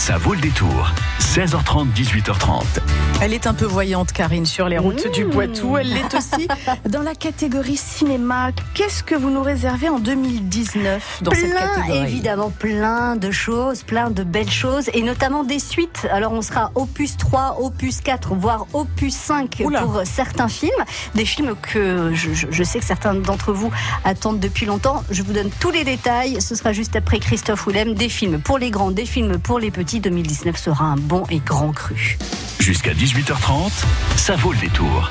Ça vaut le détour. 16h30, 18h30. Elle est un peu voyante, Karine, sur les routes du Poitou. Elle l'est aussi dans la catégorie cinéma. Qu'est-ce que vous nous réservez en 2019 dans cette catégorie évidemment, plein de choses, plein de belles choses, et notamment des suites. Alors, on sera opus 3, opus 4, voire opus 5 Oula. pour certains films. Des films que je, je- je sais que certains d'entre vous attendent depuis longtemps. Je vous donne tous les détails. Ce sera juste après Christophe Willem. Des films pour les grands, des films pour les petits. 2019 sera un bon et grand cru. Jusqu'à 18h30, ça vaut le détour.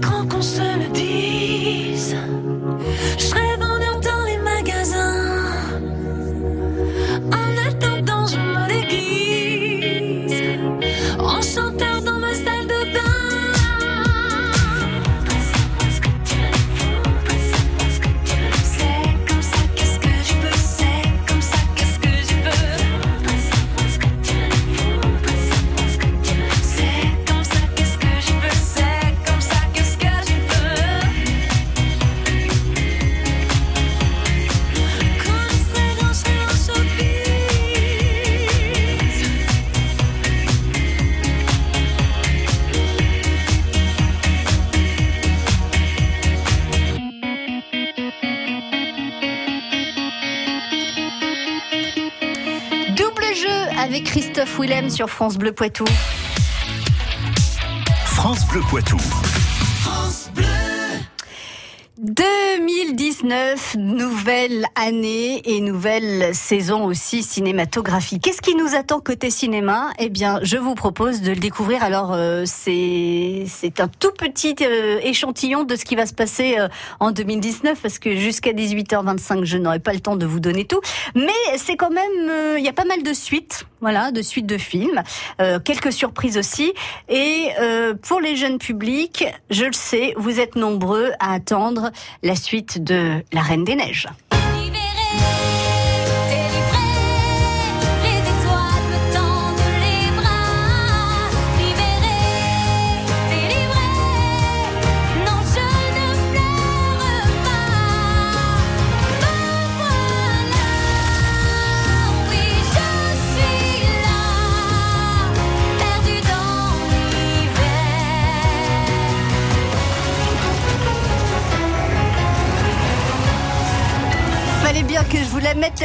Quand Willem sur France Bleu Poitou. France Bleu Poitou. 2019, nouvelle année et nouvelle saison aussi cinématographique. Qu'est-ce qui nous attend côté cinéma? Eh bien, je vous propose de le découvrir. Alors, euh, c'est c'est un tout petit euh, échantillon de ce qui va se passer euh, en 2019 parce que jusqu'à 18h25, je n'aurai pas le temps de vous donner tout. Mais c'est quand même, euh, il y a pas mal de suites, voilà, de suites de films, euh, quelques surprises aussi. Et euh, pour les jeunes publics, je le sais, vous êtes nombreux à attendre la suite de La Reine des Neiges.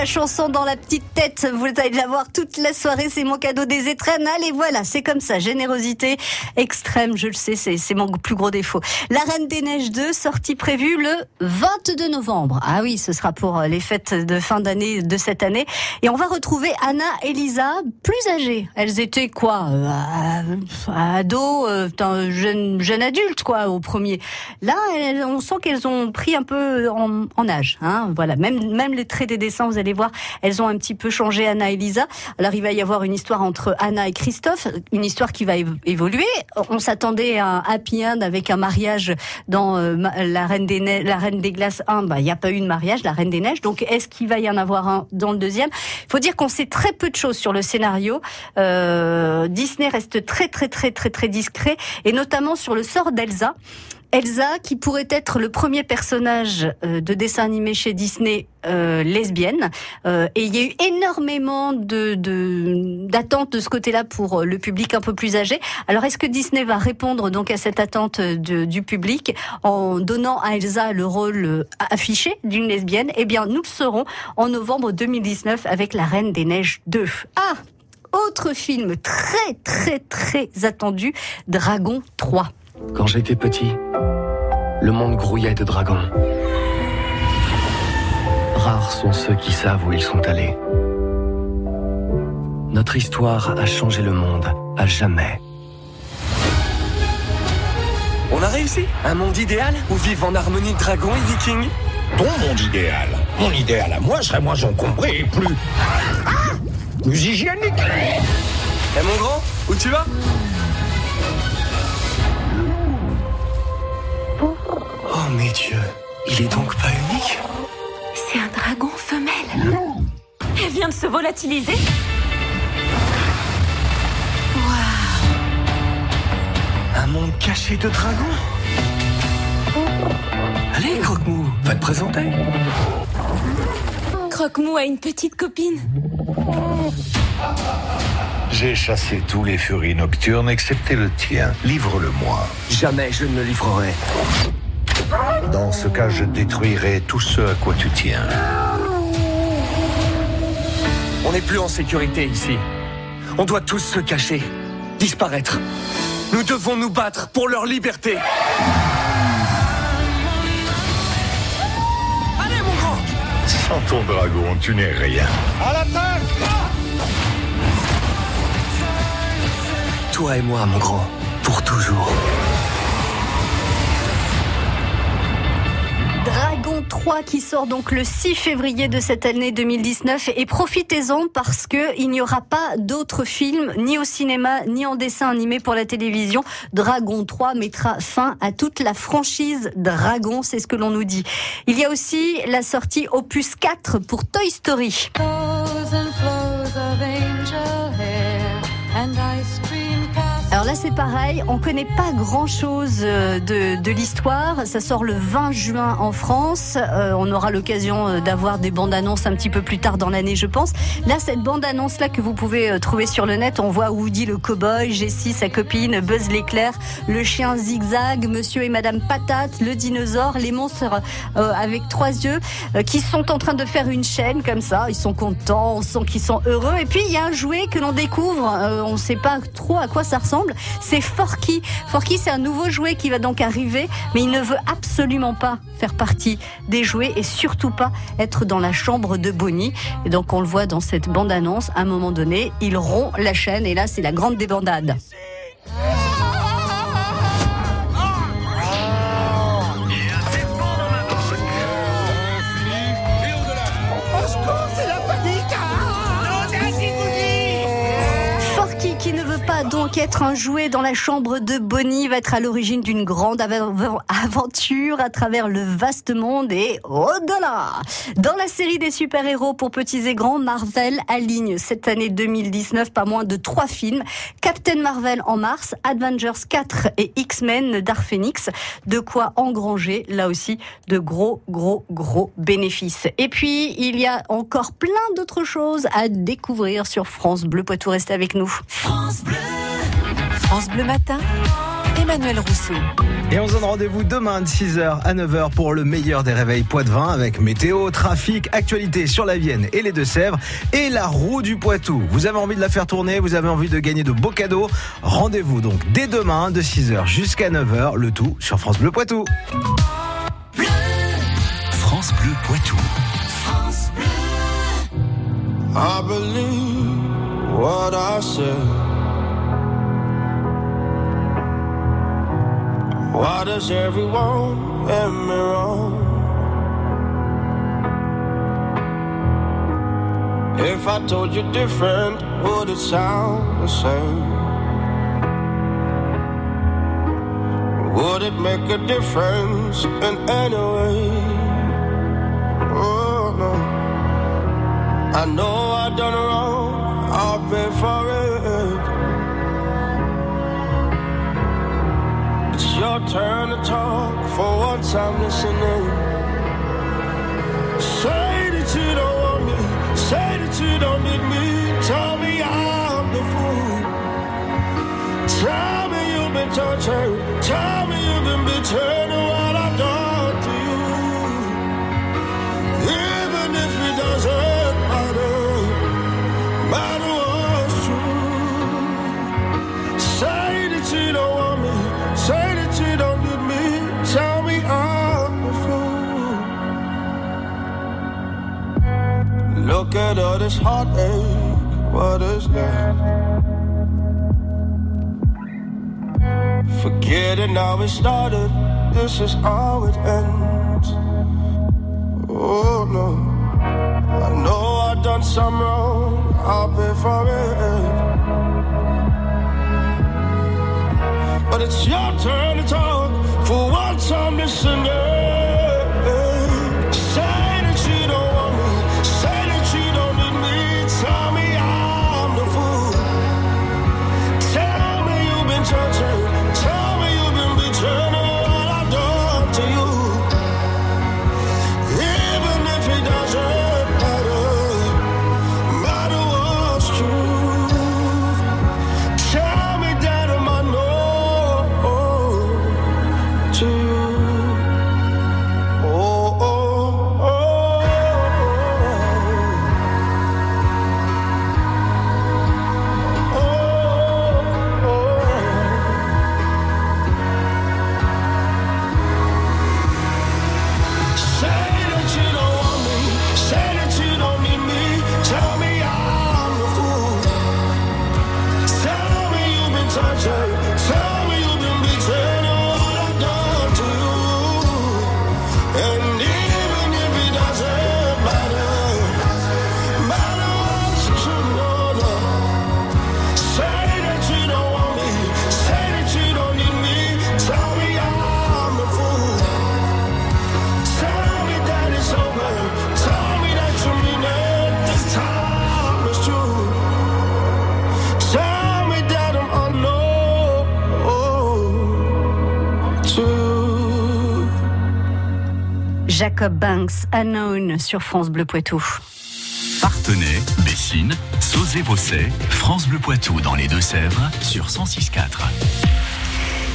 La chanson dans la petite tête. Vous allez la voir toute la soirée. C'est mon cadeau des étrennes. Allez, voilà, c'est comme ça. Générosité extrême, je le sais, c'est mon plus gros défaut. La Reine des Neiges 2, sortie prévue le 22 novembre. Ah oui, ce sera pour euh, les fêtes de fin d'année de cette année. Et on va retrouver Anna et Lisa, plus âgées. Elles étaient quoi euh, Ados, euh, un jeune, jeune adulte, quoi, au premier. Là, on sent qu'elles ont pris un peu en, en âge. Hein, voilà, même, même les traits des dessins, vous allez voir, elles ont un petit peu changé, Anna et Lisa. Alors, il va y avoir une histoire entre Anna et Christophe, une histoire qui va évo- évoluer. On s'attendait à un happy end avec un mariage dans euh, la Reine des Neiges, la Reine des Glaces 1. Bah, il n'y a pas eu de mariage, la Reine des Neiges. Donc, est-ce qu'il va y en avoir un dans le deuxième? Il faut dire qu'on sait très peu de choses sur le scénario. Euh, Disney reste très, très, très, très, très discret, et notamment sur le sort d'Elsa. Elsa, qui pourrait être le premier personnage euh, de dessin animé chez Disney euh, lesbienne, Euh, et il y a eu énormément de d'attentes de, ce côté-là pour euh, le public un peu plus âgé. Alors, est-ce que Disney va répondre donc à cette attente de- du public en donnant à Elsa le rôle euh, affiché d'une lesbienne? Eh bien, nous le saurons en novembre 2019 avec La Reine des Neiges 2. Ah autre film très très très attendu, Dragon 3. Quand j'étais petit, le monde grouillait de dragons. Rares sont ceux qui savent où ils sont allés. Notre histoire a changé le monde à jamais. On a réussi Un monde idéal où vivent en harmonie dragons et vikings Ton monde idéal. Mon idéal à moi serait moins encombré et plus. plus hygiénique. Eh mon grand, où tu vas? Mes dieux, il est donc pas unique C'est un dragon femelle. Elle vient de se volatiliser. Un monde caché de dragons Allez, Croque-Mou, va te présenter Croque-Mou a une petite copine. J'ai chassé tous les furies nocturnes excepté le tien. Livre-le-moi. Jamais je ne le livrerai. Dans ce cas, je détruirai tout ce à quoi tu tiens. On n'est plus en sécurité ici. On doit tous se cacher, disparaître. Nous devons nous battre pour leur liberté. Allez, mon grand Sans ton dragon, tu n'es rien. Toi et moi, mon grand, pour toujours. Dragon 3 qui sort donc le 6 février de cette année 2019 et profitez-en parce que il n'y aura pas d'autres films ni au cinéma ni en dessin animé pour la télévision. Dragon 3 mettra fin à toute la franchise Dragon, c'est ce que l'on nous dit. Il y a aussi la sortie opus 4 pour Toy Story. Alors là, c'est pareil, on connaît pas grand-chose euh, de, de l'histoire. Ça sort le 20 juin en France. Euh, on aura l'occasion euh, d'avoir des bandes annonces un petit peu plus tard dans l'année, je pense. Là, cette bande annonce là que vous pouvez euh, trouver sur le net, on voit Woody le cowboy, Jessie sa copine, Buzz l'éclair, le chien zigzag, Monsieur et Madame Patate, le dinosaure, les monstres euh, avec trois yeux, euh, qui sont en train de faire une chaîne comme ça. Ils sont contents, on sent qu'ils sont heureux. Et puis il y a un jouet que l'on découvre. on ne sait pas trop à quoi ça ressemble. C'est Forky. Forky, c'est un nouveau jouet qui va donc arriver, mais il ne veut absolument pas faire partie des jouets et surtout pas être dans la chambre de Bonnie. Et donc on le voit dans cette bande-annonce. À un moment donné, il rompt la chaîne et là, c'est la grande débandade. Qui ne pas donc être un jouet dans la chambre de Bonnie, va être à l'origine d'une grande av- aventure à travers le vaste monde et au-delà. Dans la série des super-héros pour petits et grands, Marvel aligne cette année 2019 pas moins de trois films. Captain Marvel en mars, Avengers 4 et X-Men Dark Phoenix. De quoi engranger, là aussi, de gros, gros, gros bénéfices. Et puis, il y a encore plein d'autres choses à découvrir sur France Bleu Poitou. Restez avec nous. France Bleu. France Bleu Matin Emmanuel Rousseau. Et on se donne rendez-vous demain de 6h à 9h pour le meilleur des réveils Poitvin avec météo, trafic, actualité sur la Vienne et les Deux-Sèvres et la roue du Poitou. Vous avez envie de la faire tourner, vous avez envie de gagner de beaux cadeaux? Rendez-vous donc dès demain de 6h jusqu'à 9h, le tout sur France Bleu Poitou. France Bleu Poitou. I believe what I said. Why does everyone end me wrong? If I told you different, would it sound the same? Would it make a difference in any way? Oh no. I know I done wrong, turn to talk, for once I'm listening. Say that you don't want me, say that you don't need me. Tell me I'm the fool. Tell me you've been tortured, tell me you've been betrayed at all this heartache, what is left? Forgetting how it started, this is how it ends. Oh no, I know I've done some wrong, I'll pay for it. But it's your turn to talk, for once I'm listening. Jacob Banks, Unknown sur France Bleu Poitou. Partenay, Bessines, Sauzé-Vaucet, France Bleu Poitou dans les Deux-Sèvres sur 106.4.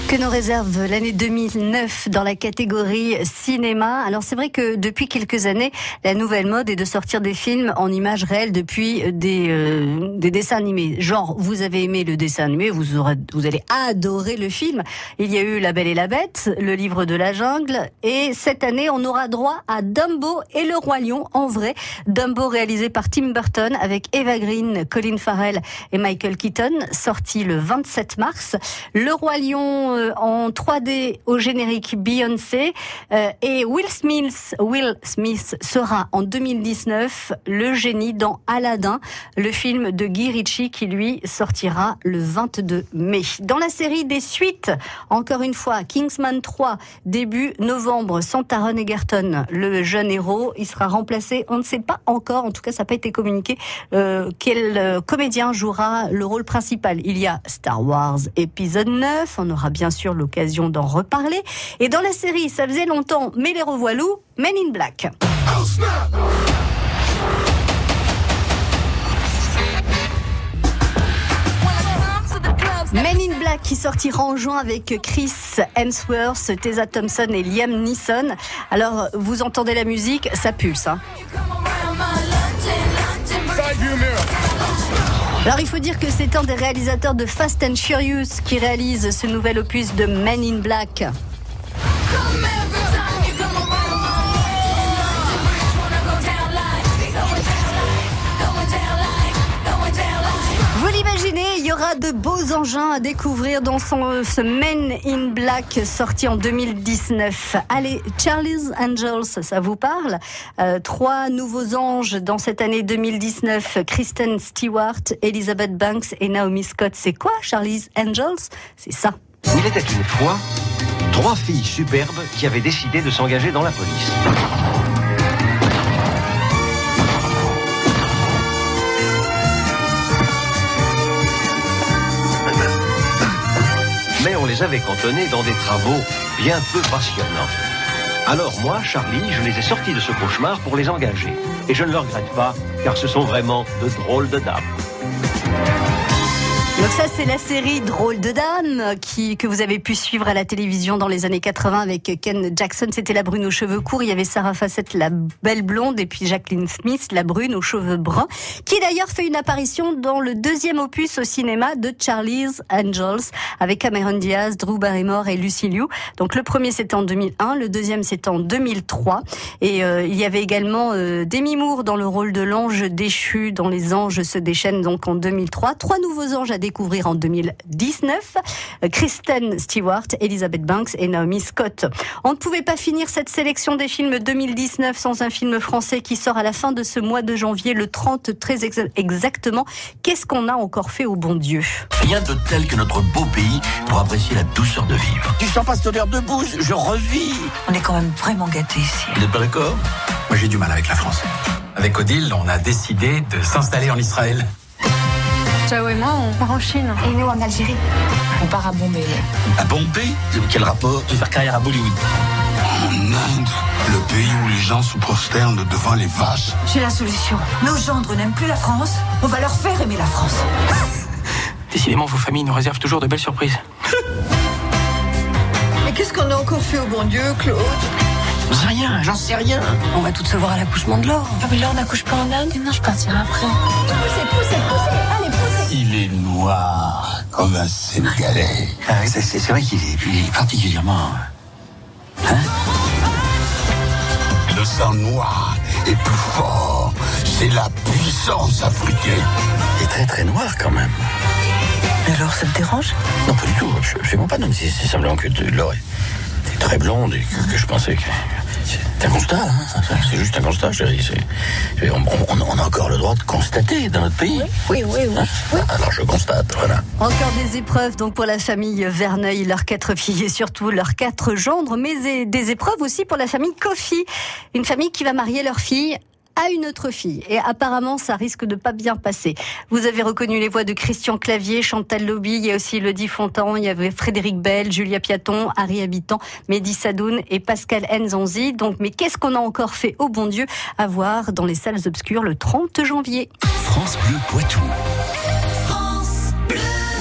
Que nous réserve l'année 2009 dans la catégorie cinéma Alors c'est vrai que depuis quelques années, la nouvelle mode est de sortir des films en images réelles depuis des, euh, des dessins animés. Genre, vous avez aimé le dessin animé, vous, aurez, vous allez adorer le film. Il y a eu La Belle et la Bête, Le Livre de la Jungle, et cette année, on aura droit à Dumbo et le Roi Lion en vrai. Dumbo réalisé par Tim Burton avec Eva Green, Colin Farrell et Michael Keaton, sorti le 27 mars. Le Roi Lion euh, en 3D au générique Beyoncé euh, et Will Smith, sera en 2019 le génie dans Aladdin, le film de Guy Ritchie qui lui sortira le 22 mai. Dans la série des suites, encore une fois, Kingsman 3 début novembre, sans Taron Egerton, le jeune héros, il sera remplacé. On ne sait pas encore, en tout cas ça n'a pas été communiqué, euh, quel comédien jouera le rôle principal. Il y a Star Wars épisode 9, on aura bien sûr l'occasion d'en reparler. Et dans la série, ça faisait longtemps, mais les revoilous, Men in Black. Men in Black qui sortira en juin avec Chris Hemsworth, Tessa Thompson et Liam Neeson. Alors, vous entendez la musique, ça pulse. Hein. Alors, il faut dire que c'est un des réalisateurs de Fast and Furious qui réalise ce nouvel opus de Men in Black. Y aura de beaux engins à découvrir dans son, ce Men in Black sorti en 2019. Allez, Charlie's Angels, ça vous parle? Euh, Trois nouveaux anges dans cette année 2019. Kristen Stewart, Elizabeth Banks et Naomi Scott. C'est quoi Charlie's Angels? C'est ça. Il était une fois trois filles superbes qui avaient décidé de s'engager dans la police. Les avait dans des travaux bien peu passionnants. Alors moi, Charlie, je les ai sortis de ce cauchemar pour les engager. Et je ne le regrette pas, car ce sont vraiment de drôles de dames. Donc ça, c'est la série Drôle de Dame qui, que vous avez pu suivre à la télévision dans les années 80 avec Ken Jackson. C'était la brune aux cheveux courts. Il y avait Sarah Fassett, la belle blonde, et puis Jacqueline Smith, la brune aux cheveux bruns, qui d'ailleurs fait une apparition dans le deuxième opus au cinéma de Charlie's Angels avec Cameron Diaz, Drew Barrymore et Lucy Liu. Donc le premier c'était en 2001, le deuxième c'était en 2003. Et euh, il y avait également euh, Demi Moore dans le rôle de l'ange déchu dans Les Anges se déchaînent donc en 2003. Trois nouveaux anges à découvrir en 2019. Euh, Kristen Stewart, Elizabeth Banks et Naomi Scott. On ne pouvait pas finir cette sélection des films 2019 sans un film français qui sort à la fin de ce mois de janvier, le 30 très exa- exactement. Qu'est-ce qu'on a encore fait au bon Dieu? Rien de tel que notre beau pays pour apprécier la douceur de vivre. Tu sens pas cette odeur de bouse Je revis. On est quand même vraiment gâtés ici. Vous n'êtes pas d'accord? Moi, j'ai du mal avec la France. Avec Odile, on a décidé de s'installer en Israël. Ciao et moi, on part en Chine. Et nous en Algérie. On part à Bombay. À Bombay Quel rapport Je vais faire carrière à Bollywood. En Inde, le pays où les gens se prosternent devant les vaches. J'ai la solution. Nos gendres n'aiment plus la France. On va leur faire aimer la France. Décidément, vos familles nous réservent toujours de belles surprises. Mais qu'est-ce qu'on a encore fait au bon Dieu, Claude J'en sais rien, j'en sais rien. On va toutes se voir à l'accouchement de l'or. Ah, mais là, on n'accouche pas en Inde. Non, je partirai après. Poussez, poussez, poussez. Allez, poussez. Il est noir comme un Sénégalais. Ah oui, c'est c'est vrai qu'il est, il est particulièrement. Hein? Le sang noir est plus fort. C'est la puissance africaine. Il est très très noir quand même. Mais alors, ça te dérange? Non, pas du tout. Je, absolument pas. Non, c'est c'est simplement que est, est très blonde et que, que je pensais que. C'est un constat, hein. C'est- juste un constat, chérie. C'est- On, on- on a encore le droit de constater dans notre pays. Oui, oui, oui. Hein Alors je constate, voilà. Encore des épreuves donc pour la famille Verneuil, leurs quatre filles et surtout leurs quatre gendres, mais des épreuves aussi pour la famille Kofi, une famille qui va marier leur fille à une autre fille. Et apparemment, ça risque de pas bien passer. Vous avez reconnu les voix de Christian Clavier, Chantal Lobby, il y a aussi Elodie Fontan, il y avait Frédéric Bell, Julia Piaton, Harry Habitant, Mehdi Sadoun et Pascal Nzanzi. Donc, mais qu'est-ce qu'on a encore fait au bon Dieu à voir dans les salles obscures le 30 janvier? France Bleu Poitou.